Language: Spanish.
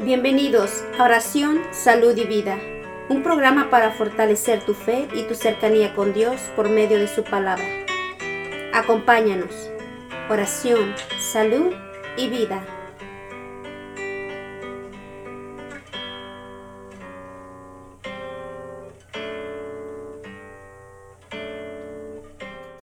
Bienvenidos a Oración, Salud y Vida, un programa para fortalecer tu fe y tu cercanía con Dios por medio de su palabra. Acompáñanos. Oración, salud y vida.